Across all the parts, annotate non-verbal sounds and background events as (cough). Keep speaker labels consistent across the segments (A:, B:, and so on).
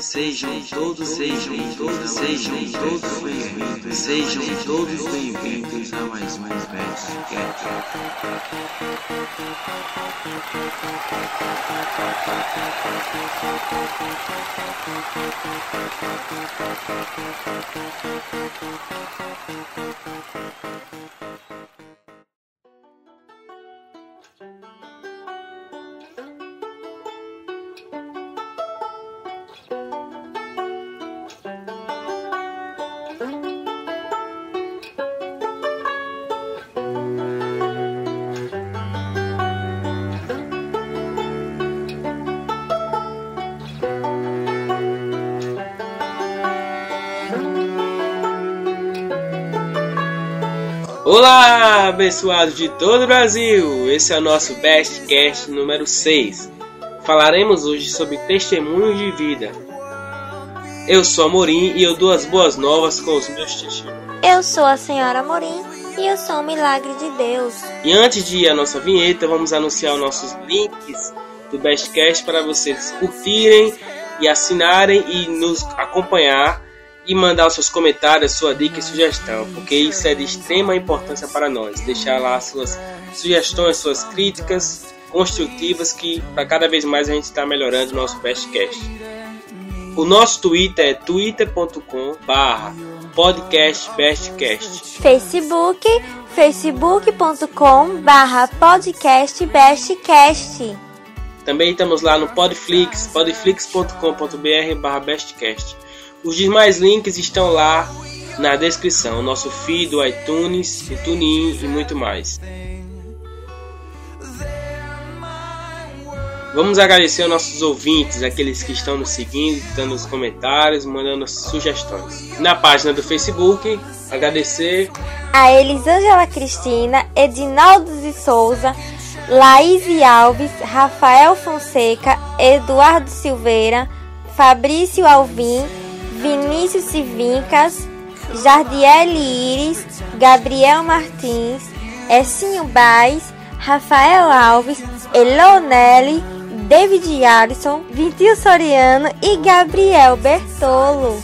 A: Sejam todos, sejam todos, sejam todos bem-vindos, sejam todos bem-vindos a mais um Best Olá, abençoados de todo o Brasil! Esse é o nosso Best Cast número 6. Falaremos hoje sobre testemunhos de vida. Eu sou Amorim e eu dou as boas novas com os meus testemunhos.
B: Eu sou a senhora Amorim e eu sou o milagre de Deus.
A: E antes de ir à nossa vinheta, vamos anunciar os nossos links do Bestcast para vocês curtirem e assinarem e nos acompanhar e mandar os seus comentários, sua dica e sugestão, porque isso é de extrema importância para nós. Deixar lá suas sugestões, suas críticas construtivas, que para cada vez mais a gente está melhorando o nosso Bestcast. O nosso Twitter é twitter.com barra podcastbestcast.
B: Facebook, facebook.com barra podcastbestcast.
A: Também estamos lá no Podflix, podflix.com.br barra bestcast. Os demais links estão lá na descrição, nosso feed do iTunes, o TuneIn e muito mais. Vamos agradecer aos nossos ouvintes, aqueles que estão nos seguindo, dando os comentários, mandando sugestões. Na página do Facebook, agradecer
B: a Elisângela Cristina, Edinaldo de Souza, Laís Alves, Rafael Fonseca, Eduardo Silveira, Fabrício Alvim, Vinícius Civincas, Jardiele Iris, Gabriel Martins, Essinho Baez, Rafael Alves, Elonelli, David Alisson, Vitinho Soriano e Gabriel Bertolo.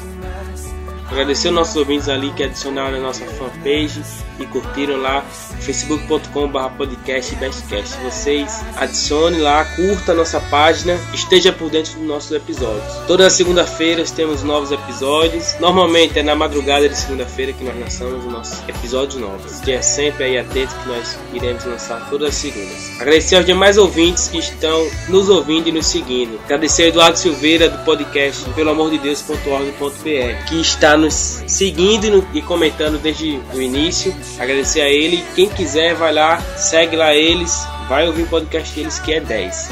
A: Agradecer aos nossos ouvintes ali que adicionaram a nossa fanpage e curtiram lá facebook.com.br podcast bestcast. Vocês adicione lá, curta a nossa página, esteja por dentro dos nossos episódios. Toda segunda-feira temos novos episódios. Normalmente é na madrugada de segunda-feira que nós lançamos os nossos episódios novos. Esteja sempre aí atento que nós iremos lançar todas as segundas. Agradecer aos demais ouvintes que estão nos ouvindo e nos seguindo. Agradecer a Eduardo Silveira do podcast pelo amor de Deus.org.br que está nos seguindo e comentando desde o início. Agradecer a ele. Quem quiser, vai lá, segue lá eles, vai ouvir o podcast deles que é 10.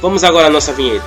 A: Vamos agora à nossa vinheta.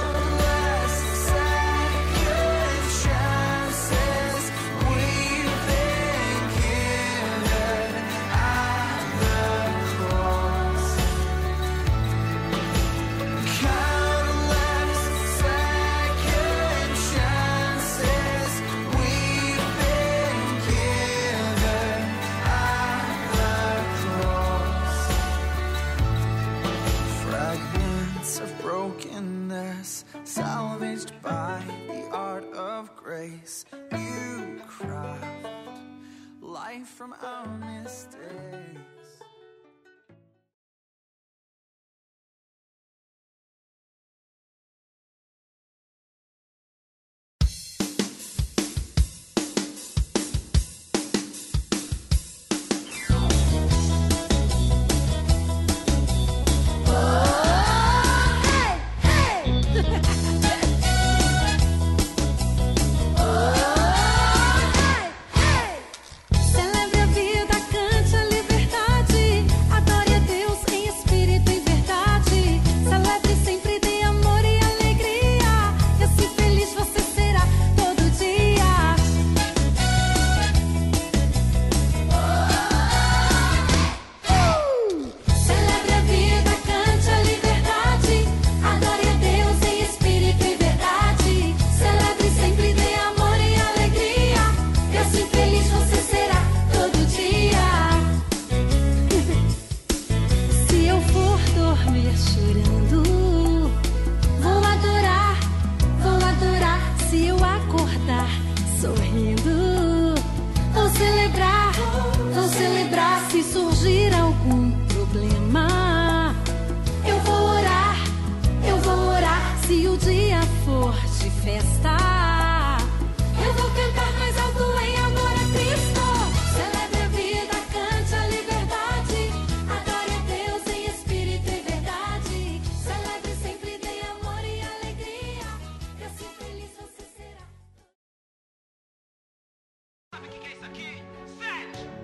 A: Sabe o que é isso aqui?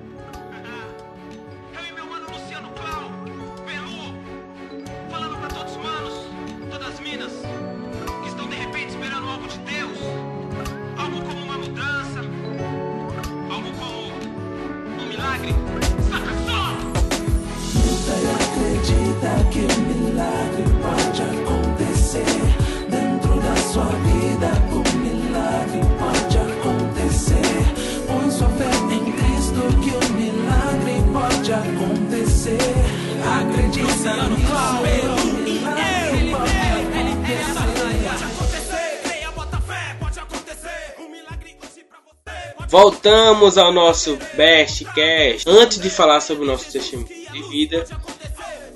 A: Voltamos ao nosso Best Cast. Antes de falar sobre o nosso testemunho de vida,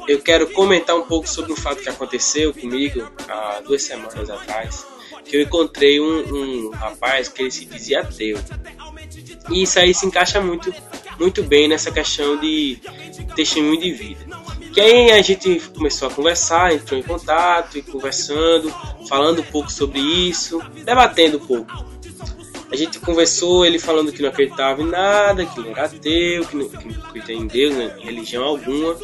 A: eu quero comentar um pouco sobre um fato que aconteceu comigo há duas semanas atrás. Que eu encontrei um, um rapaz que ele se dizia ateu. E isso aí se encaixa muito, muito bem nessa questão de testemunho de vida. Que aí a gente começou a conversar, entrou em contato e conversando, falando um pouco sobre isso, debatendo um pouco. A gente conversou, ele falando que não acreditava em nada, que ele era ateu, que não, que não acreditava em Deus, né, em religião alguma,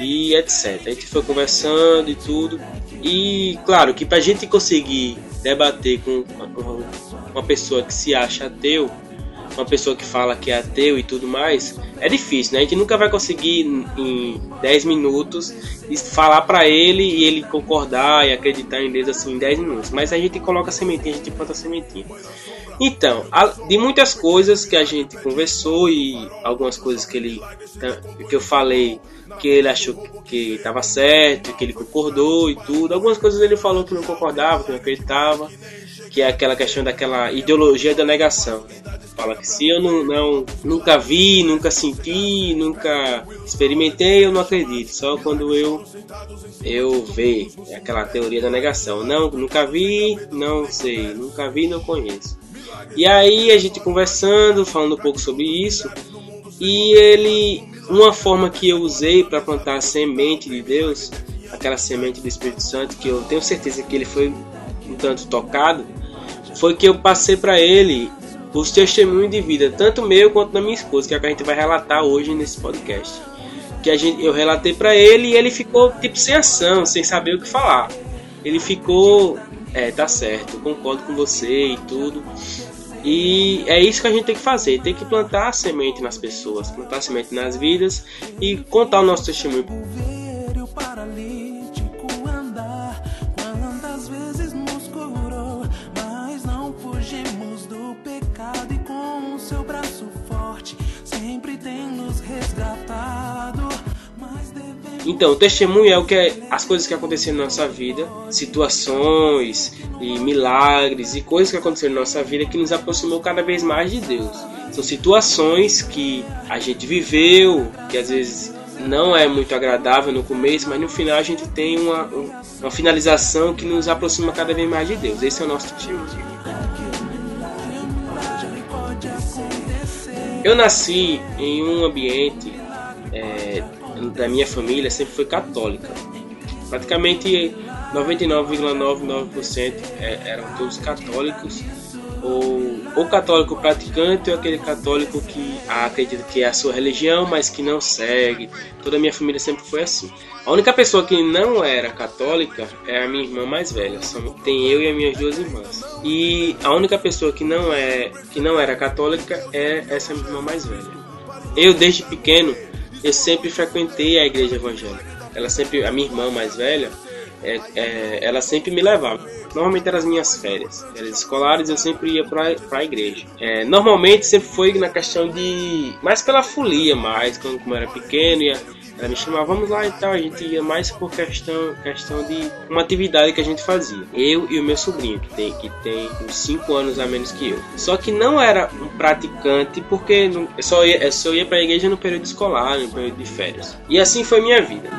A: e etc. A gente foi conversando e tudo. E claro que pra gente conseguir debater com uma pessoa que se acha ateu, uma pessoa que fala que é ateu e tudo mais, é difícil, né? A gente nunca vai conseguir em 10 minutos falar para ele e ele concordar e acreditar em Deus assim em 10 minutos. Mas a gente coloca a sementinha, a gente planta a sementinha. Então, de muitas coisas que a gente conversou e algumas coisas que ele que eu falei que ele achou que estava certo, que ele concordou e tudo. Algumas coisas ele falou que não concordava, que não acreditava, que é aquela questão daquela ideologia da negação. Fala que se eu não, não nunca vi, nunca senti, nunca experimentei, eu não acredito. Só quando eu eu ver é aquela teoria da negação. Não, nunca vi, não sei, nunca vi, não conheço. E aí a gente conversando, falando um pouco sobre isso, e ele, uma forma que eu usei para plantar a semente de Deus, aquela semente do Espírito Santo, que eu tenho certeza que ele foi um tanto tocado, foi que eu passei para ele os testemunhos de vida, tanto meu quanto da minha esposa, que é que a gente vai relatar hoje nesse podcast. Que a gente, eu relatei para ele e ele ficou tipo sem ação, sem saber o que falar. Ele ficou, é, tá certo, concordo com você e tudo. E é isso que a gente tem que fazer, tem que plantar a semente nas pessoas, plantar a semente nas vidas e contar o nosso testemunho. Então, o testemunho é o que é, as coisas que aconteceram na nossa vida, situações e milagres e coisas que aconteceram na nossa vida que nos aproximou cada vez mais de Deus. São situações que a gente viveu, que às vezes não é muito agradável no começo, mas no final a gente tem uma, uma finalização que nos aproxima cada vez mais de Deus. Esse é o nosso testemunho. Eu nasci em um ambiente é, da minha família sempre foi católica. Praticamente 99,99% é, eram todos católicos, ou, ou católico praticante, ou aquele católico que acredita que é a sua religião, mas que não segue. Toda a minha família sempre foi assim. A única pessoa que não era católica é a minha irmã mais velha. Tem eu e as minhas duas irmãs. E a única pessoa que não é que não era católica é essa minha irmã mais velha. Eu desde pequeno eu sempre frequentei a igreja evangélica. Ela sempre, a minha irmã mais velha, é, é, ela sempre me levava. Normalmente eram as minhas férias, férias escolares, eu sempre ia para a igreja. É, normalmente sempre foi na questão de. mais pela folia, mais, quando como eu era pequeno, ia ela me chamava, vamos lá e tal. A gente ia mais por questão, questão de uma atividade que a gente fazia. Eu e o meu sobrinho, que tem, que tem uns 5 anos a menos que eu. Só que não era um praticante, porque não, eu, só ia, só ia pra igreja no período escolar, no período de férias. E assim foi minha vida.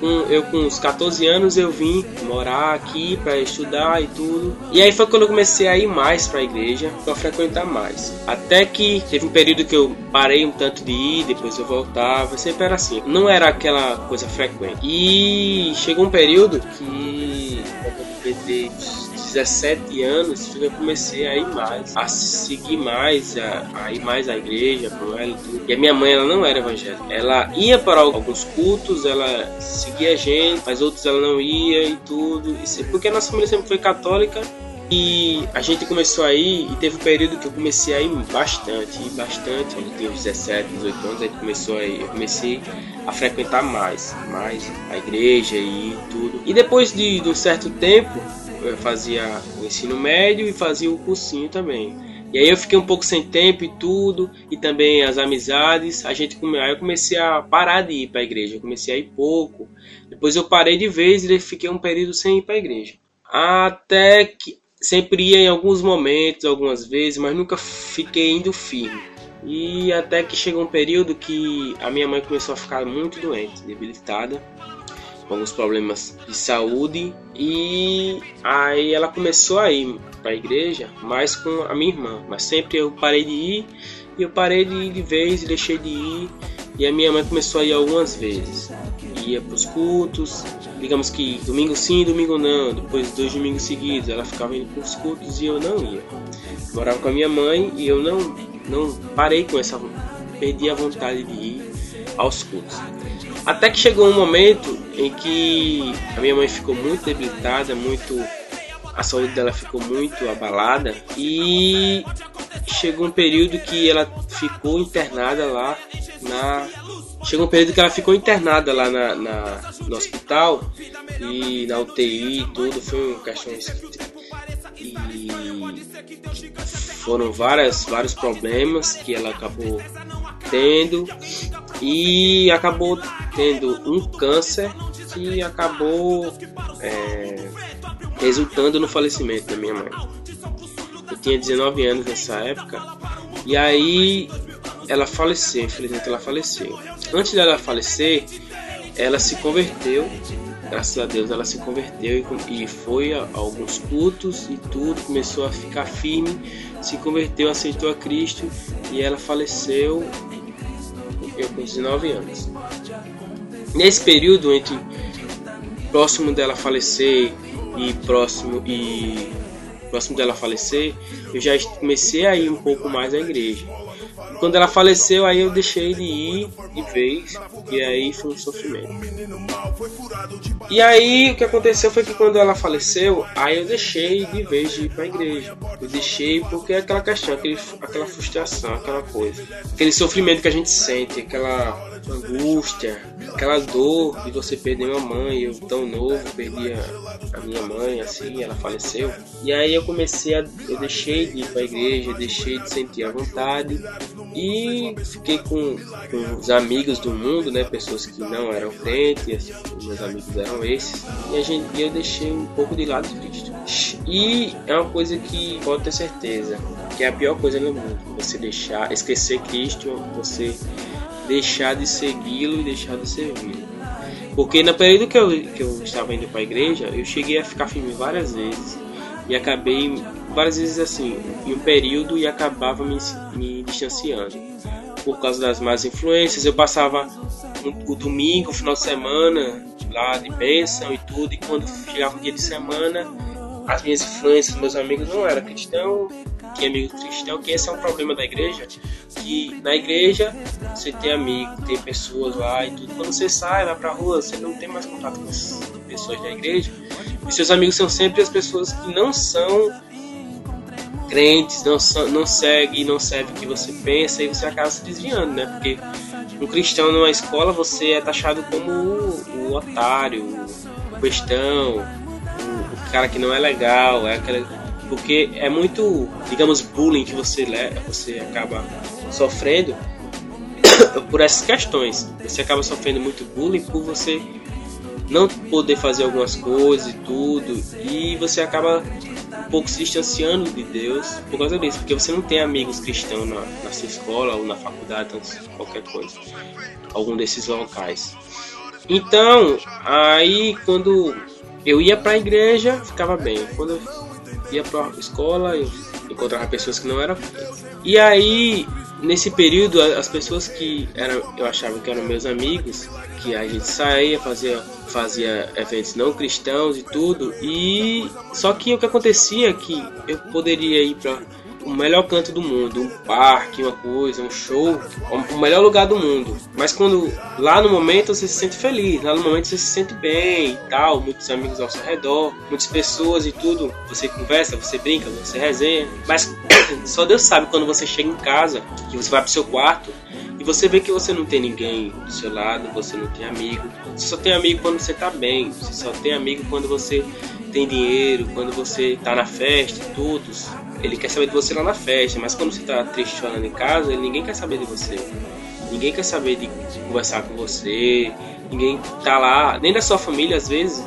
A: Com, eu com uns 14 anos eu vim morar aqui para estudar e tudo. E aí foi quando eu comecei a ir mais para a igreja, para frequentar mais. Até que teve um período que eu parei um tanto de ir, depois eu voltava, sempre era assim. Não era aquela coisa frequente. E chegou um período que eu 17 anos eu comecei a ir mais, a seguir mais, a, a ir mais à igreja com ela e tudo. E a minha mãe, ela não era evangélica. Ela ia para alguns cultos, ela seguia a gente, mas outros ela não ia e tudo. Porque a nossa família sempre foi católica e a gente começou aí e teve um período que eu comecei a ir bastante, bastante. Eu tinha 17, 18 anos, aí começou aí, eu comecei a frequentar mais, mais a igreja e tudo. E depois de, de um certo tempo, fazia o ensino médio e fazia o cursinho também. E aí eu fiquei um pouco sem tempo e tudo, e também as amizades. A gente aí eu comecei a parar de ir para a igreja, eu comecei a ir pouco. Depois eu parei de vez e fiquei um período sem ir para a igreja. Até que sempre ia em alguns momentos, algumas vezes, mas nunca fiquei indo firme. E até que chegou um período que a minha mãe começou a ficar muito doente, debilitada, alguns problemas de saúde, e aí ela começou a ir para a igreja, mais com a minha irmã, mas sempre eu parei de ir, e eu parei de ir de vez e deixei de ir, e a minha mãe começou a ir algumas vezes. Ia para os cultos, digamos que domingo sim, domingo não, depois dois domingos seguidos ela ficava indo para os cultos e eu não ia. morava com a minha mãe e eu não, não parei com essa, perdi a vontade de ir aos cultos. Até que chegou um momento em que a minha mãe ficou muito debilitada, muito a saúde dela ficou muito abalada e chegou um período que ela ficou internada lá na chegou um período que ela ficou internada lá na, na no hospital e na UTI e tudo foi um questões e foram várias vários problemas que ela acabou tendo e acabou tendo um câncer que acabou é, resultando no falecimento da minha mãe. Eu tinha 19 anos nessa época e aí ela faleceu, infelizmente ela faleceu. Antes dela falecer, ela se converteu, graças a Deus ela se converteu e, foi a, a alguns cultos e tudo, começou a ficar firme, se converteu, aceitou a Cristo e ela faleceu eu com 19 anos. Nesse período entre próximo dela falecer e próximo e próximo dela falecer, eu já comecei a ir um pouco mais à igreja. Quando ela faleceu, aí eu deixei de ir de vez, e aí foi um sofrimento. E aí o que aconteceu foi que quando ela faleceu, aí eu deixei de vez de ir para a igreja. Eu deixei porque é aquela questão, aquele, aquela frustração, aquela coisa, aquele sofrimento que a gente sente, aquela angústia, aquela dor de você perder uma mãe. Eu tão novo perdi a, a, minha mãe, assim, ela faleceu. E aí eu comecei a. Eu deixei de ir para a igreja, deixei de sentir a vontade e fiquei com, com os amigos do mundo, né? Pessoas que não eram crentes, meus amigos eram esses. E, a gente, eu deixei um pouco de lado Cristo. E é uma coisa que pode ter certeza que é a pior coisa no mundo. Você deixar, esquecer Cristo, você deixar de segui-lo e deixar de servi-lo. Porque no período que eu, que eu estava indo para a igreja, eu cheguei a ficar firme várias vezes e acabei várias vezes assim, em um período e acabava me, me distanciando. Por causa das más influências, eu passava o domingo, o final de semana lá de bênção e tudo, e quando chegava o dia de semana, as minhas influências, meus amigos não eram cristãos, tinha amigo cristão, que esse é um problema da igreja, que na igreja você tem amigo, tem pessoas lá e tudo. Quando você sai, vai pra rua, você não tem mais contato com as pessoas da igreja. E seus amigos são sempre as pessoas que não são crentes, não, são, não seguem, não servem o que você pensa e você acaba se desviando, né? Porque um cristão numa escola você é taxado como o, o otário, o bestão, o, o cara que não é legal, é aquele, porque é muito, digamos, bullying que você, você acaba sofrendo (coughs) por essas questões. Você acaba sofrendo muito bullying por você não poder fazer algumas coisas e tudo, e você acaba um pouco se distanciando de Deus por causa disso, porque você não tem amigos cristãos na, na sua escola ou na faculdade, qualquer coisa, algum desses locais. Então, aí quando eu ia para a igreja, ficava bem. Quando eu ia para escola, eu encontrava pessoas que não eram. E aí nesse período as pessoas que eram, eu achava que eram meus amigos, que a gente saía, fazia, fazia eventos não cristãos e tudo, e só que o que acontecia é que eu poderia ir para o melhor canto do mundo, um parque, uma coisa, um show, o melhor lugar do mundo. Mas quando lá no momento você se sente feliz, lá no momento você se sente bem e tal, muitos amigos ao seu redor, muitas pessoas e tudo, você conversa, você brinca, você resenha. Mas (coughs) só Deus sabe quando você chega em casa, que você vai pro seu quarto e você vê que você não tem ninguém do seu lado, você não tem amigo. Você só tem amigo quando você tá bem, você só tem amigo quando você tem dinheiro, quando você tá na festa, todos. Ele quer saber de você lá na festa, mas quando você tá triste chorando em casa, ninguém quer saber de você. Ninguém quer saber de conversar com você, ninguém tá lá, nem da sua família às vezes,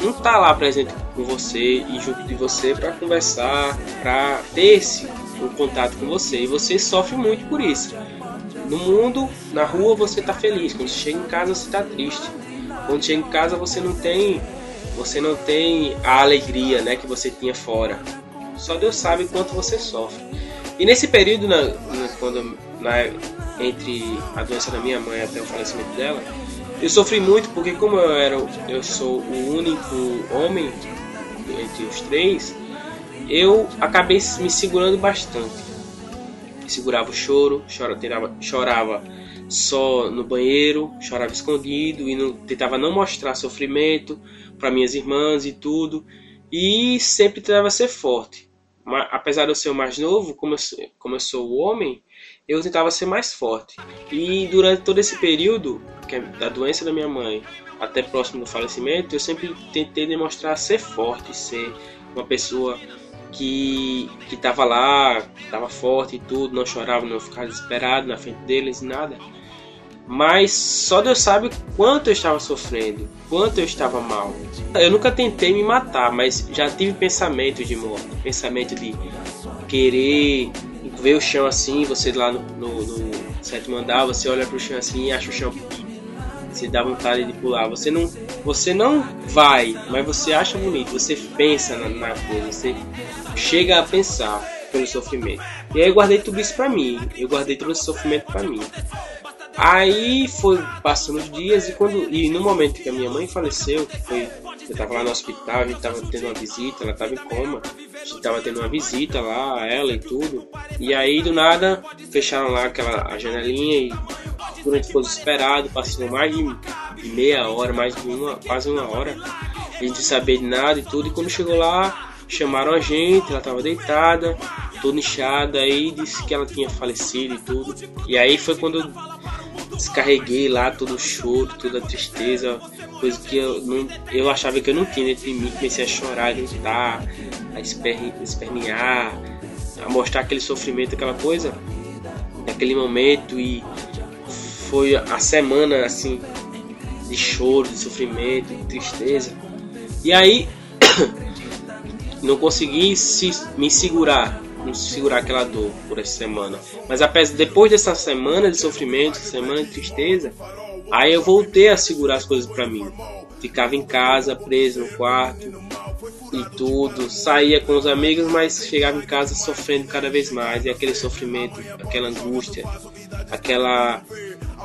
A: não tá lá presente com você e junto de você para conversar, para ter esse um contato com você. E você sofre muito por isso. No mundo, na rua você tá feliz, quando você chega em casa você tá triste. Quando chega em casa você não tem você não tem a alegria, né, que você tinha fora. Só Deus sabe quanto você sofre. E nesse período, na, na, quando, na, entre a doença da minha mãe até o falecimento dela, eu sofri muito porque como eu era, eu sou o único homem entre os três, eu acabei me segurando bastante. Segurava o choro, chorava, chorava só no banheiro, chorava escondido e não, tentava não mostrar sofrimento para minhas irmãs e tudo. E sempre tentava ser forte apesar de eu ser o mais novo, como eu, como eu sou o homem, eu tentava ser mais forte. E durante todo esse período, é da doença da minha mãe até próximo do falecimento, eu sempre tentei demonstrar ser forte, ser uma pessoa que que estava lá, estava forte e tudo, não chorava, não ficava desesperado na frente deles nada. Mas só Deus sabe quanto eu estava sofrendo, quanto eu estava mal. Eu nunca tentei me matar, mas já tive pensamento de morte, pensamento de querer ver o chão assim, você lá no, no, no sétimo andar, você olha para o chão assim e acha o chão você dá vontade de pular. Você não, você não vai, mas você acha bonito. Você pensa na, na coisa, você chega a pensar pelo sofrimento. E aí eu guardei tudo isso para mim. Eu guardei todo esse sofrimento para mim. Aí foi passando os dias e quando e no momento que a minha mãe faleceu, foi eu tava lá no hospital, a gente tava tendo uma visita, ela tava em coma, a gente tava tendo uma visita lá, ela e tudo. E aí do nada fecharam lá aquela a janelinha e gente ficou desesperado, passou mais de, meia hora, mais de uma, quase uma hora, a gente sabia de nada e tudo, e quando chegou lá, chamaram a gente, ela tava deitada, toda inchada, aí disse que ela tinha falecido e tudo. E aí foi quando descarreguei lá todo o choro, toda a tristeza, coisa que eu, não, eu achava que eu não tinha dentro de mim. Comecei a chorar, a gritar, a espernear, a mostrar aquele sofrimento, aquela coisa, naquele momento. E foi a semana assim de choro, de sofrimento, de tristeza. E aí (coughs) não consegui se, me segurar segurar aquela dor por essa semana. Mas apesar depois dessa semana de sofrimento, semana de tristeza, aí eu voltei a segurar as coisas para mim. Ficava em casa, preso no quarto e tudo. Saía com os amigos, mas chegava em casa sofrendo cada vez mais. E aquele sofrimento, aquela angústia, aquela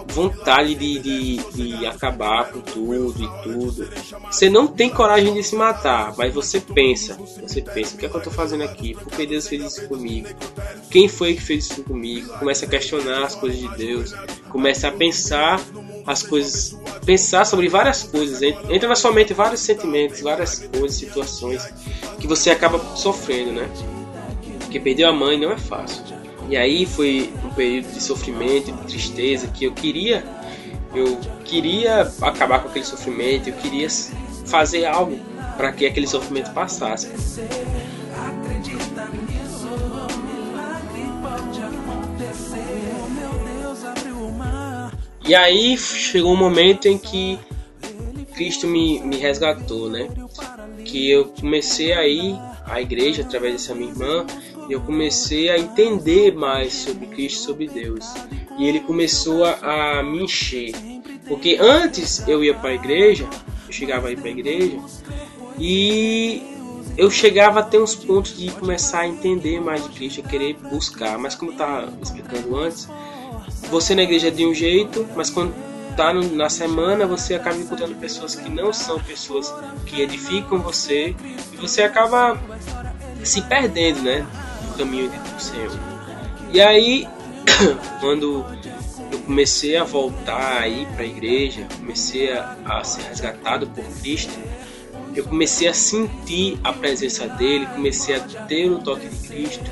A: vontade de, de, de, acabar com tudo e tudo. Você não tem coragem de se matar, mas você pensa, você pensa, o que é que eu tô fazendo aqui? Por que Deus fez isso comigo? Quem foi que fez isso comigo? Começa a questionar as coisas de Deus, começa a pensar as coisas, pensar sobre várias coisas, entra na sua mente vários sentimentos, várias coisas, situações que você acaba sofrendo, né? Porque perder a mãe não é fácil. E aí foi período de sofrimento, de tristeza que eu queria, eu queria acabar com aquele sofrimento, eu queria fazer algo para que aquele sofrimento passasse. E aí chegou um momento em que Cristo me, me resgatou, né? Que eu comecei a ir à igreja através dessa minha irmã eu comecei a entender mais sobre Cristo, sobre Deus. E ele começou a, a me encher. Porque antes eu ia para a igreja, eu chegava aí para a igreja, e eu chegava a ter uns pontos de começar a entender mais de Cristo, querer buscar. Mas como eu estava explicando antes, você na igreja é de um jeito, mas quando tá no, na semana você acaba encontrando pessoas que não são pessoas que edificam você e você acaba se perdendo, né, caminho do Senhor. E aí, (coughs) quando eu comecei a voltar aí para a igreja, comecei a, a ser resgatado por Cristo, eu comecei a sentir a presença dele, comecei a ter o toque de Cristo,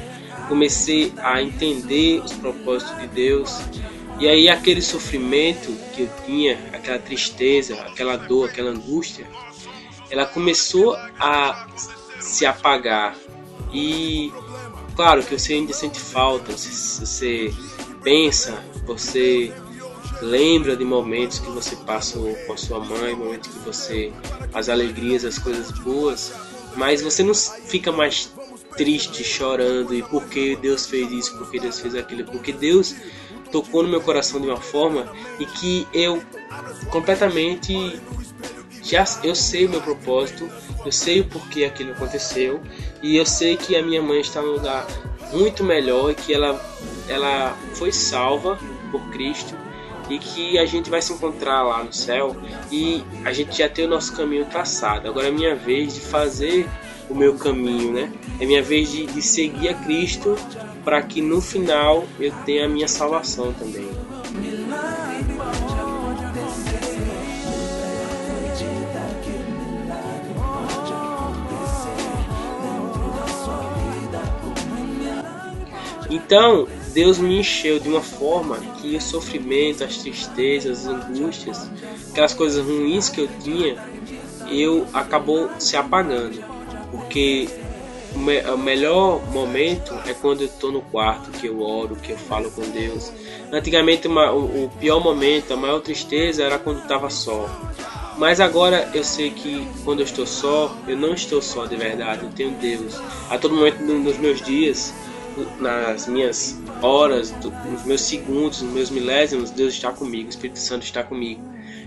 A: comecei a entender os propósitos de Deus. E aí aquele sofrimento que eu tinha, aquela tristeza, aquela dor, aquela angústia, ela começou a se apagar. E claro que você ainda sente falta, você, você pensa, você lembra de momentos que você passou com a sua mãe, momentos que você as alegrias, as coisas boas, mas você não fica mais triste, chorando e por que Deus fez isso, por que Deus fez aquilo, porque Deus tocou no meu coração de uma forma e que eu completamente já eu sei o meu propósito, eu sei o porquê aquilo aconteceu e eu sei que a minha mãe está num lugar muito melhor e que ela ela foi salva por Cristo e que a gente vai se encontrar lá no céu e a gente já tem o nosso caminho traçado. Agora é minha vez de fazer o meu caminho, né? É minha vez de, de seguir a Cristo para que no final eu tenha a minha salvação também. Então, Deus me encheu de uma forma que o sofrimento, as tristezas, as angústias, aquelas coisas ruins que eu tinha, eu acabou se apagando. Porque o, me o melhor momento é quando eu estou no quarto, que eu oro, que eu falo com Deus. Antigamente o, o pior momento, a maior tristeza era quando estava só. Mas agora eu sei que quando eu estou só, eu não estou só de verdade, eu tenho Deus. A todo momento dos meus dias, nas minhas horas, nos meus segundos, nos meus milésimos, Deus está comigo, o Espírito Santo está comigo.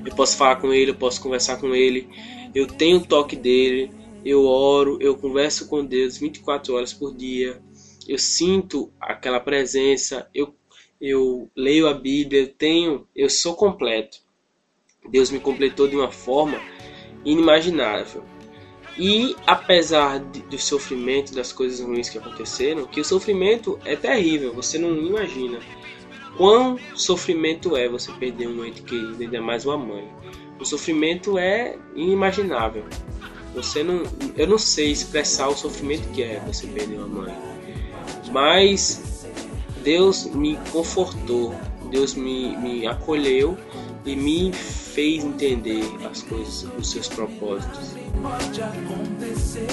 A: Eu posso falar com Ele, eu posso conversar com Ele, eu tenho o toque dele, eu oro, eu converso com Deus 24 horas por dia, eu sinto aquela presença, eu, eu leio a Bíblia, eu tenho, eu sou completo. Deus me completou de uma forma inimaginável. E apesar de, do sofrimento, das coisas ruins que aconteceram, que o sofrimento é terrível, você não imagina quão sofrimento é você perder um ente querido, ainda mais uma mãe. O sofrimento é inimaginável. Você não, eu não sei expressar o sofrimento que é você perder uma mãe. Mas Deus me confortou, Deus me, me acolheu e me fez entender as coisas, os seus propósitos. Pode acontecer,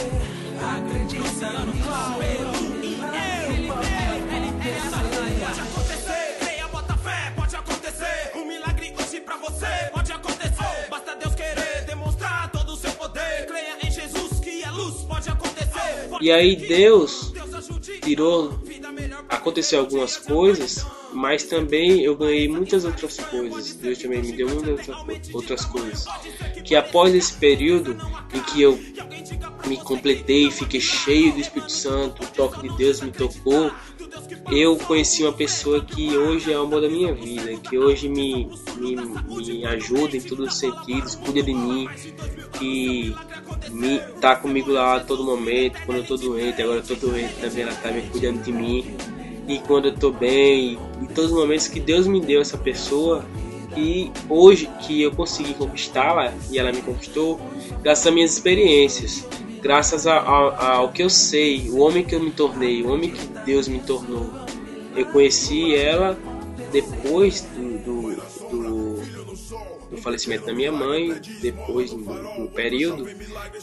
A: acreditando Pode acontecer, creia, bota fé, pode acontecer. Um milagre hoje pra você, pode acontecer. Basta Deus querer demonstrar todo o seu poder. Creia em Jesus que é luz, pode acontecer. E aí Deus tirou aconteceu algumas coisas, mas também eu ganhei muitas outras coisas. Deus também me deu muitas outras coisas. Que após esse período em que eu me completei, fiquei cheio do Espírito Santo, o toque de Deus me tocou, eu conheci uma pessoa que hoje é o amor da minha vida, que hoje me, me, me ajuda em todos os sentidos, cuida de mim, que me, tá comigo lá a todo momento, quando eu tô doente, agora eu tô doente também, ela tá me cuidando de mim e quando eu tô bem, em todos os momentos que Deus me deu essa pessoa e hoje que eu consegui conquistá-la e ela me conquistou, graças às minhas experiências, graças a, a, ao que eu sei, o homem que eu me tornei, o homem que Deus me tornou. Eu conheci ela depois do, do, do, do falecimento da minha mãe, depois do, do período,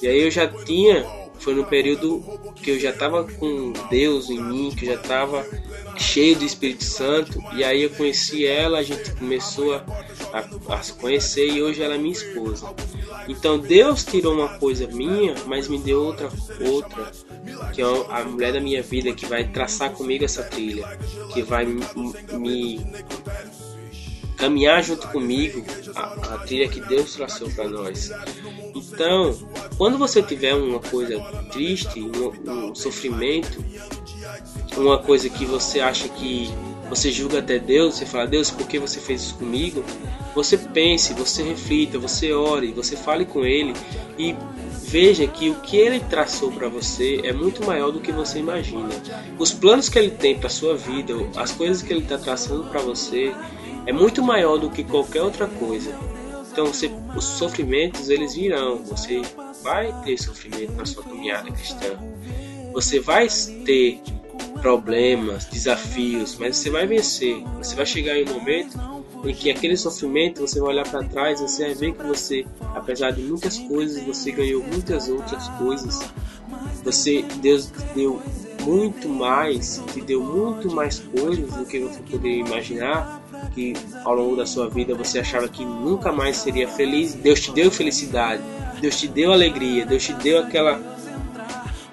A: e aí eu já tinha foi no período que eu já estava com Deus em mim, que eu já estava cheio do Espírito Santo, e aí eu conheci ela, a gente começou a, a, a se conhecer e hoje ela é minha esposa. Então Deus tirou uma coisa minha, mas me deu outra, outra, que é a mulher da minha vida que vai traçar comigo essa trilha, que vai me, me caminhar junto comigo a, a trilha que Deus traçou para nós. Então, quando você tiver uma coisa triste, um, um sofrimento, uma coisa que você acha que você julga até Deus, você fala, Deus, por que você fez isso comigo? Você pense, você reflita, você ore, você fale com Ele e veja que o que Ele traçou para você é muito maior do que você imagina. Os planos que Ele tem para sua vida, as coisas que Ele está traçando para você, é muito maior do que qualquer outra coisa. Então, você, os sofrimentos eles virão. Você vai ter sofrimento na sua caminhada cristã. Você vai ter problemas, desafios, mas você vai vencer. Você vai chegar em um momento em que aquele sofrimento você vai olhar para trás, você vai ver que você, apesar de muitas coisas, você ganhou muitas outras coisas. Você Deus deu muito mais, te deu muito mais coisas do que você poderia imaginar. Que ao longo da sua vida você achava que nunca mais seria feliz. Deus te deu felicidade, Deus te deu alegria, Deus te deu aquela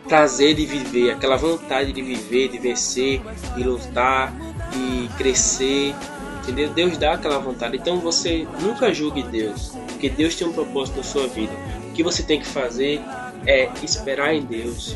A: prazer de viver, aquela vontade de viver, de vencer, de lutar, de crescer, entendeu? Deus dá aquela vontade. Então você nunca julgue Deus, porque Deus tem um propósito na sua vida. O que você tem que fazer é esperar em Deus,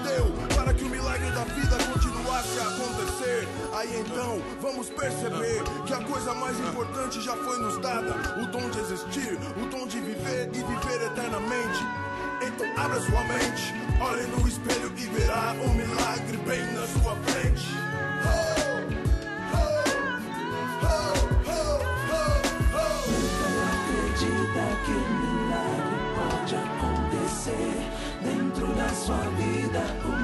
C: Aí então vamos perceber que a coisa mais importante já foi nos dada: o dom de existir, o dom de viver e viver eternamente. Então abra sua mente, olhe no espelho e verá um milagre bem na sua frente.
D: Acredita que o milagre pode acontecer dentro da sua vida.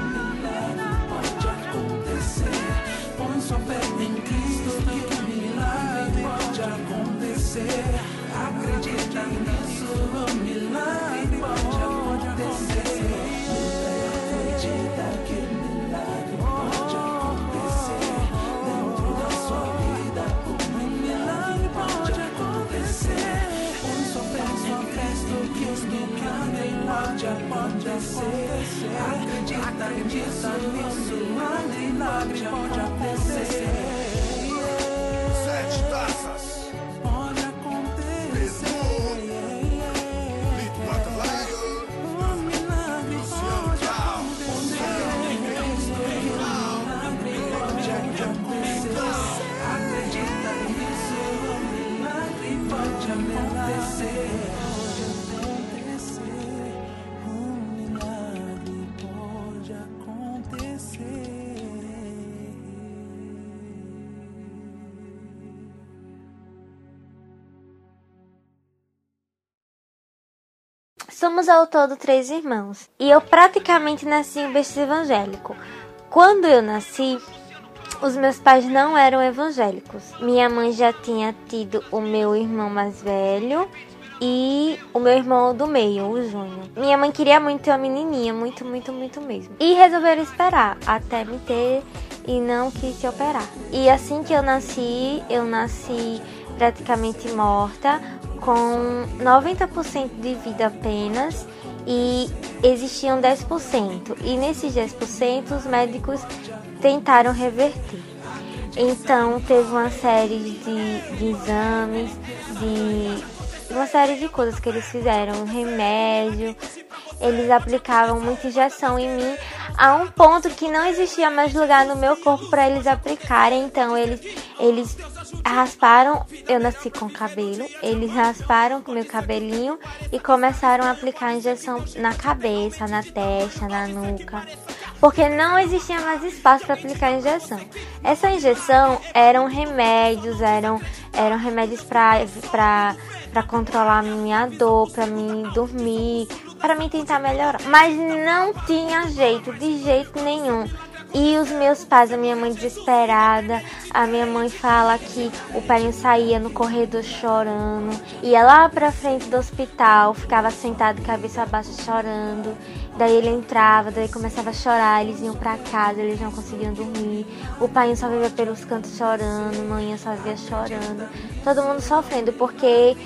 D: Acredita nisso, o milagre pode acontecer. Acredita que milagre pode acontecer. Dentro da sua vida, o milagre pode acontecer. Põe sua fé, sua fé, que o milagre pode acontecer. Acredita nisso, o milagre pode acontecer.
B: Somos ao todo três irmãos e eu praticamente nasci em berço evangélico. Quando eu nasci, os meus pais não eram evangélicos. Minha mãe já tinha tido o meu irmão mais velho e o meu irmão do meio, o Júnior. Minha mãe queria muito ter uma menininha, muito, muito, muito mesmo. E resolveram esperar até me ter e não quis se operar. E assim que eu nasci, eu nasci praticamente morta com 90% de vida apenas e existiam 10%. E nesses 10% os médicos tentaram reverter. Então teve uma série de, de exames, de uma série de coisas que eles fizeram, remédio, eles aplicavam muita injeção em mim a um ponto que não existia mais lugar no meu corpo para eles aplicarem. Então eles eles rasparam, eu nasci com cabelo, eles rasparam com meu cabelinho e começaram a aplicar injeção na cabeça, na testa, na nuca, porque não existia mais espaço para aplicar injeção. Essa injeção eram remédios, eram eram remédios para controlar a minha dor, para mim dormir, para mim tentar melhorar, mas não tinha jeito, de jeito nenhum E os meus pais, a minha mãe desesperada, a minha mãe fala que o pai saía no corredor chorando, ia lá pra frente do hospital, ficava sentado cabeça abaixo chorando. Daí ele entrava, daí começava a chorar, eles iam pra casa, eles não conseguiam dormir. O pai só vivia pelos cantos chorando, manhã só via chorando. Todo mundo sofrendo porque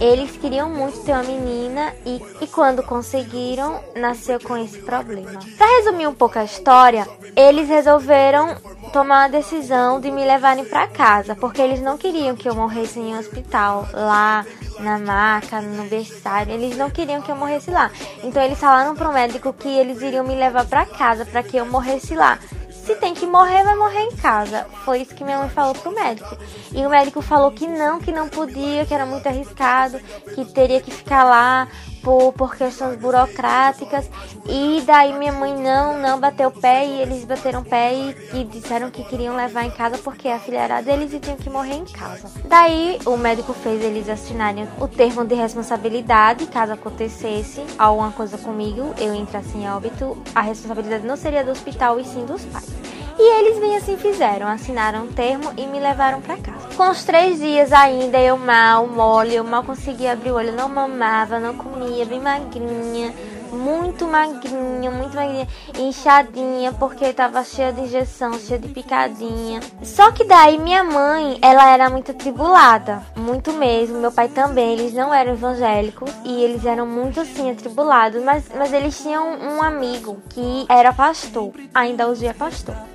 B: eles queriam muito ter uma menina e, e quando conseguiram, nasceu com esse problema. Para resumir um pouco a história, eles resolveram tomar a decisão de me levarem para casa, porque eles não queriam que eu morresse em um hospital lá na maca, no berçário, eles não queriam que eu morresse lá. Então eles falaram pro médico que eles iriam me levar para casa para que eu morresse lá se tem que morrer, vai morrer em casa. Foi isso que minha mãe falou pro médico. E o médico falou que não, que não podia, que era muito arriscado, que teria que ficar lá por, por questões burocráticas. E daí minha mãe não, não bateu o pé e eles bateram o pé e, e disseram que queriam levar em casa porque a filha era deles e tinham que morrer em casa. Daí o médico fez eles assinarem o termo de responsabilidade caso acontecesse alguma coisa comigo, eu entrasse em óbito, a responsabilidade não seria do hospital e sim dos pais. E eles bem assim fizeram, assinaram o termo e me levaram para casa. Com os três dias ainda, eu mal, mole, eu mal conseguia abrir o olho, não mamava, não comia, bem magrinha, muito magrinha, muito magrinha, inchadinha, porque tava cheia de injeção, cheia de picadinha. Só que daí minha mãe, ela era muito atribulada, muito mesmo. Meu pai também, eles não eram evangélicos e eles eram muito assim atribulados, mas, mas eles tinham um amigo que era pastor, ainda hoje é pastor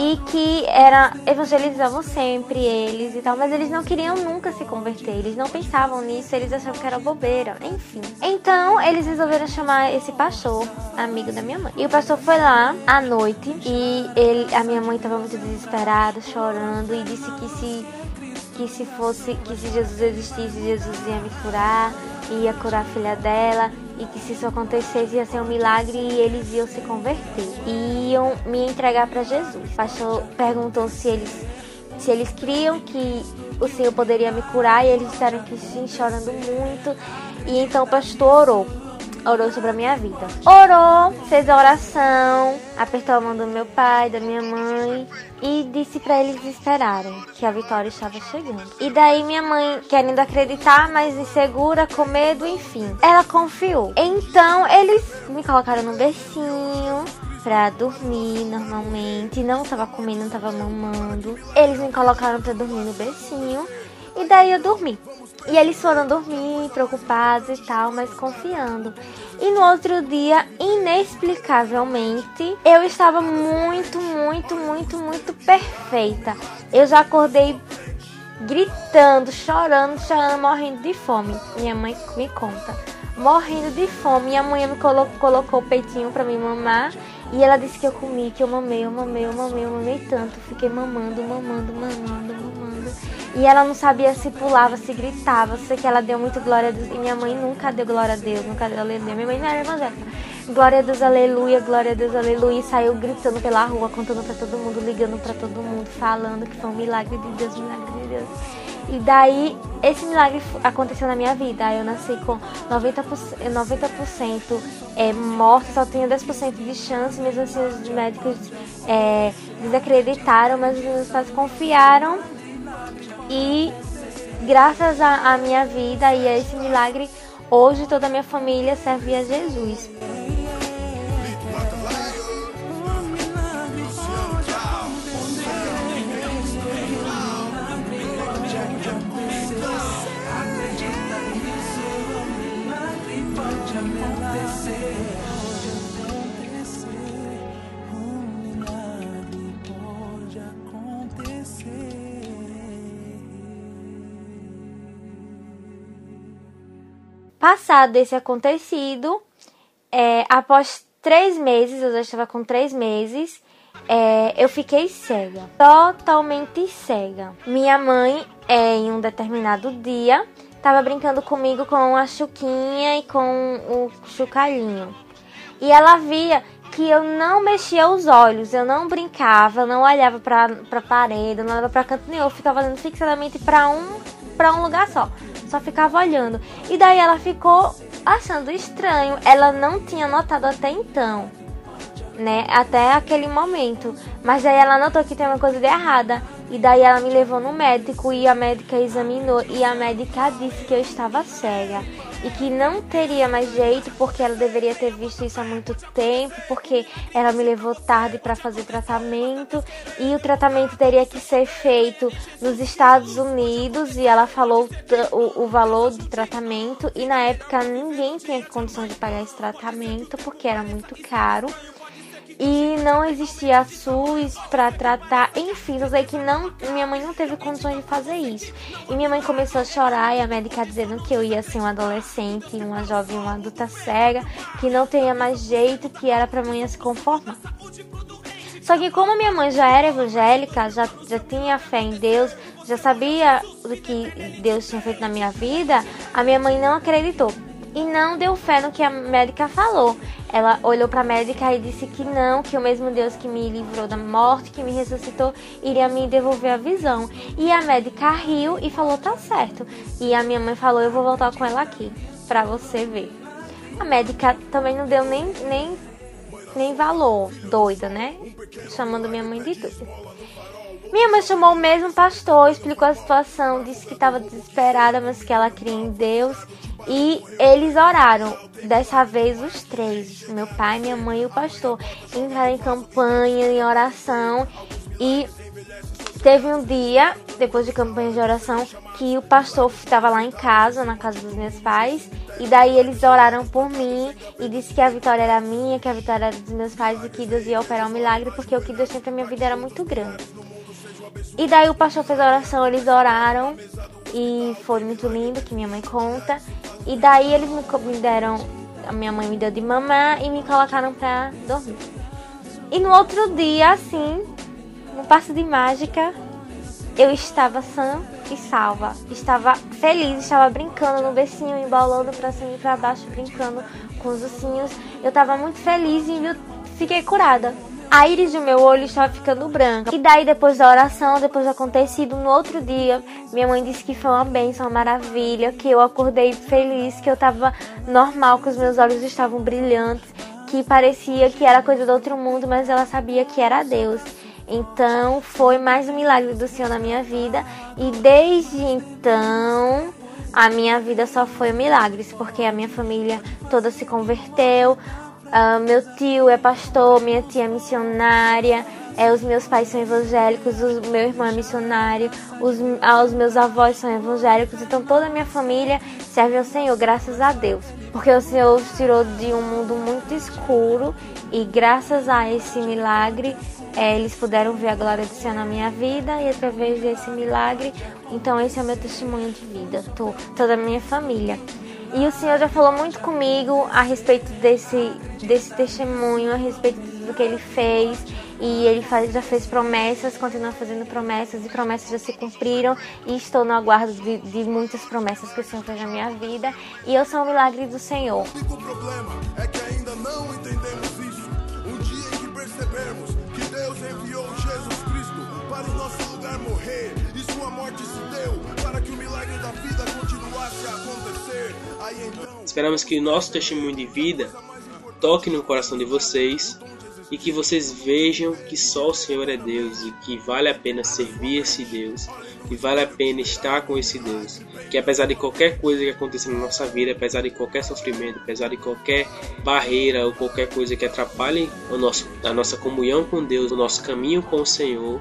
B: e que era evangelizavam sempre eles e tal, mas eles não queriam nunca se converter, eles não pensavam nisso, eles achavam que era bobeira, enfim. Então eles resolveram chamar esse pastor, amigo da minha mãe. E o pastor foi lá à noite e ele, a minha mãe estava muito desesperada, chorando e disse que se que se fosse que se Jesus existisse, Jesus ia me curar, ia curar a filha dela e que se isso acontecesse ia ser um milagre e eles iam se converter e iam me entregar para Jesus. O pastor perguntou se eles se eles criam que o Senhor poderia me curar e eles disseram que sim, chorando muito. E então o pastor orou orou sobre a minha vida. Orou, fez a oração, apertou a mão do meu pai, da minha mãe e disse para eles esperarem que a vitória estava chegando. E daí minha mãe, querendo acreditar, mas insegura, com medo, enfim, ela confiou. Então eles me colocaram no bercinho pra dormir normalmente. Não tava comendo, não tava mamando. Eles me colocaram pra dormir no bercinho. E daí eu dormi. E eles foram dormir, preocupados e tal, mas confiando. E no outro dia, inexplicavelmente, eu estava muito, muito, muito, muito perfeita. Eu já acordei gritando, chorando, chorando, morrendo de fome. Minha mãe me conta. Morrendo de fome. Minha mãe me colocou, colocou o peitinho pra me mamar. E ela disse que eu comi, que eu mamei, eu mamei, eu mamei, eu mamei tanto. Fiquei mamando, mamando, mamando, mamando. E ela não sabia se pulava, se gritava. Sei que ela deu muito glória a Deus. E minha mãe nunca deu glória a Deus, nunca deu aleluia. Minha mãe não era evangélica. Glória a Deus, aleluia, glória a Deus, aleluia. E saiu gritando pela rua, contando pra todo mundo, ligando pra todo mundo, falando que foi um milagre de Deus, milagre de Deus. E daí, esse milagre aconteceu na minha vida. Eu nasci com 90%, 90% é, morta, só tinha 10% de chance. Mesmo assim, os médicos é, desacreditaram, mas os pais confiaram. E graças à minha vida e a esse milagre, hoje toda a minha família serve a Jesus. Passado esse acontecido, é, após três meses, eu já estava com três meses, é, eu fiquei cega, totalmente cega. Minha mãe, é, em um determinado dia, estava brincando comigo com a chuquinha e com o chucalhinho. E ela via que eu não mexia os olhos, eu não brincava, eu não olhava para a parede, não olhava para canto nenhum, eu ficava olhando fixadamente para um, um lugar só só ficava olhando. E daí ela ficou achando estranho. Ela não tinha notado até então né, até aquele momento. Mas aí ela notou que tem uma coisa de errada. E daí ela me levou no médico e a médica examinou e a médica disse que eu estava cega e que não teria mais jeito porque ela deveria ter visto isso há muito tempo, porque ela me levou tarde para fazer tratamento e o tratamento teria que ser feito nos Estados Unidos e ela falou o, o valor do tratamento e na época ninguém tinha condição de pagar esse tratamento porque era muito caro e não existia SUS para tratar, enfim, eu sei que não, minha mãe não teve condições de fazer isso. E minha mãe começou a chorar e a médica dizendo que eu ia ser uma adolescente, uma jovem, uma adulta cega, que não teria mais jeito, que era para mãe se conformar. Só que como minha mãe já era evangélica, já, já tinha fé em Deus, já sabia o que Deus tinha feito na minha vida, a minha mãe não acreditou e não deu fé no que a médica falou. Ela olhou para a médica e disse que não, que o mesmo Deus que me livrou da morte, que me ressuscitou, iria me devolver a visão. E a médica riu e falou: "Tá certo". E a minha mãe falou: "Eu vou voltar com ela aqui para você ver". A médica também não deu nem nem nem valor, doida, né? Chamando minha mãe de doida. Minha mãe chamou o mesmo pastor, explicou a situação, disse que estava desesperada, mas que ela cria em Deus. E eles oraram, dessa vez os três, meu pai, minha mãe e o pastor, entraram em campanha, em oração. E teve um dia, depois de campanha de oração, que o pastor estava lá em casa, na casa dos meus pais, e daí eles oraram por mim e disse que a vitória era minha, que a vitória era dos meus pais e que Deus ia operar um milagre, porque o que Deus tinha pra minha vida era muito grande. E daí o pastor fez a oração, eles oraram e foi muito lindo, que minha mãe conta. E daí eles me deram, a minha mãe me deu de mamar e me colocaram pra dormir. E no outro dia, assim, no passo de mágica, eu estava sã e salva. Estava feliz, estava brincando no becinho, embolando pra cima e pra baixo, brincando com os ursinhos. Eu estava muito feliz e eu fiquei curada a íris do meu olho estava ficando branca. E daí, depois da oração, depois do acontecido, no outro dia, minha mãe disse que foi uma bênção, uma maravilha, que eu acordei feliz, que eu estava normal, que os meus olhos estavam brilhantes, que parecia que era coisa do outro mundo, mas ela sabia que era Deus. Então, foi mais um milagre do Senhor na minha vida. E desde então, a minha vida só foi milagres, porque a minha família toda se converteu, Uh, meu tio é pastor, minha tia é missionária, é, os meus pais são evangélicos, o meu irmão é missionário, os, ah, os meus avós são evangélicos, então toda a minha família serve ao Senhor, graças a Deus. Porque o Senhor os tirou de um mundo muito escuro e graças a esse milagre é, eles puderam ver a glória do Senhor na minha vida e através desse milagre, então esse é o meu testemunho de vida, tô, toda a minha família. E o Senhor já falou muito comigo a respeito desse, desse testemunho, a respeito do que ele fez. E ele faz, já fez promessas, continua fazendo promessas, e promessas já se cumpriram. E estou no aguardo de, de muitas promessas que o Senhor fez na minha vida. E eu sou um milagre do Senhor.
C: O único problema é que
A: Esperamos que o nosso testemunho de vida toque no coração de vocês e que vocês vejam que só o Senhor é Deus e que vale a pena servir esse Deus, que vale a pena estar com esse Deus, que apesar de qualquer coisa que aconteça na nossa vida, apesar de qualquer sofrimento, apesar de qualquer barreira ou qualquer coisa que atrapalhe o nosso, a nossa comunhão com Deus, o nosso caminho com o Senhor,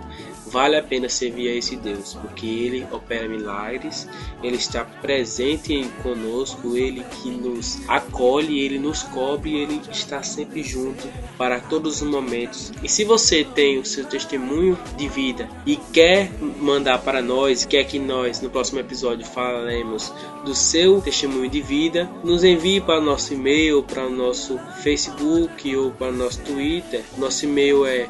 A: vale a pena servir a esse Deus, porque Ele opera milagres, Ele está presente conosco, Ele que nos acolhe, Ele nos cobre, Ele está sempre junto para todos os momentos. E se você tem o seu testemunho de vida e quer mandar para nós, quer que nós no próximo episódio falemos do seu testemunho de vida, nos envie para o nosso e-mail, para o nosso Facebook ou para o nosso Twitter. Nosso e-mail é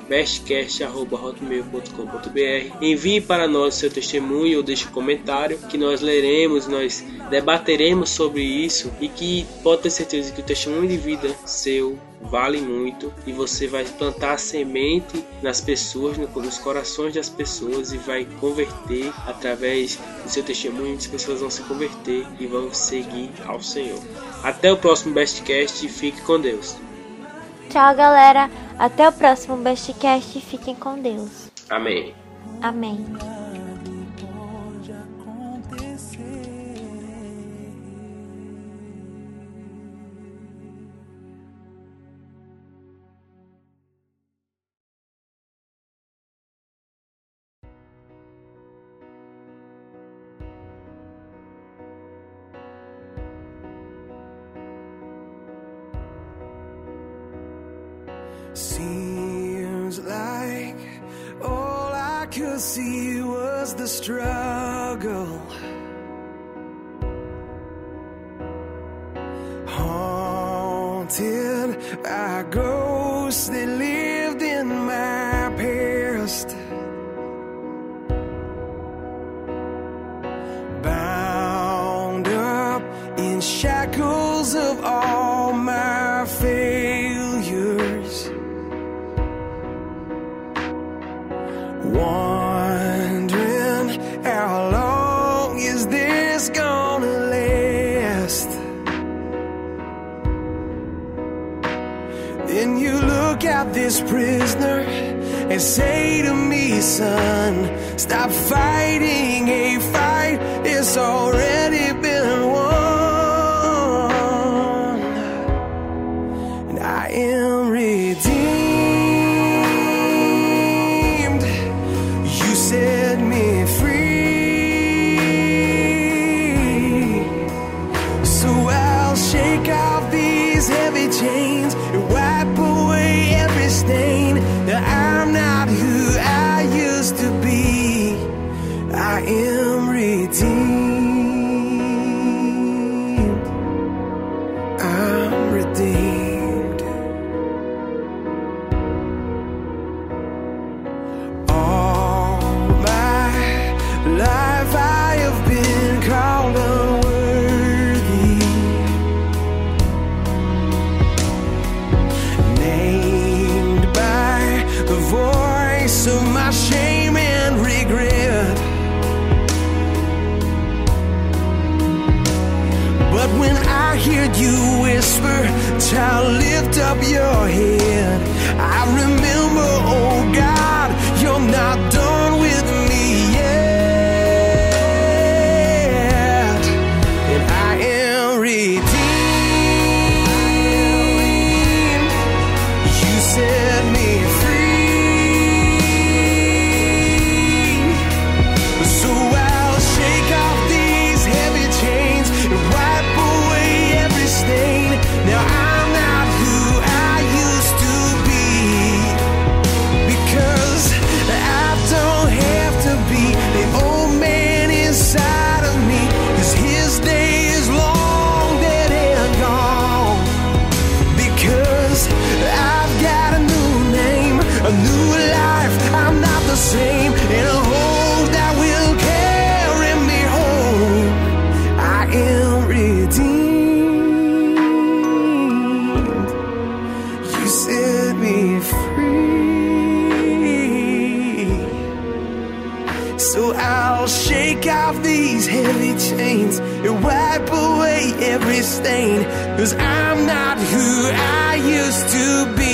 A: Envie para nós seu testemunho ou deixe um comentário que nós leremos, nós debateremos sobre isso e que pode ter certeza que o testemunho de vida seu vale muito e você vai plantar semente nas pessoas, nos corações das pessoas e vai converter através do seu testemunho. As pessoas vão se converter e vão seguir ao Senhor. Até o próximo Bestcast e fique com Deus.
B: Tchau, galera. Até o próximo Bestcast e fiquem com Deus.
A: Amém.
B: Amém.
E: mountain I ghost that lived in my past. say to me, son, stop fighting a fight. It's already now lift up your head. I remember. cause I'm not who I used to be.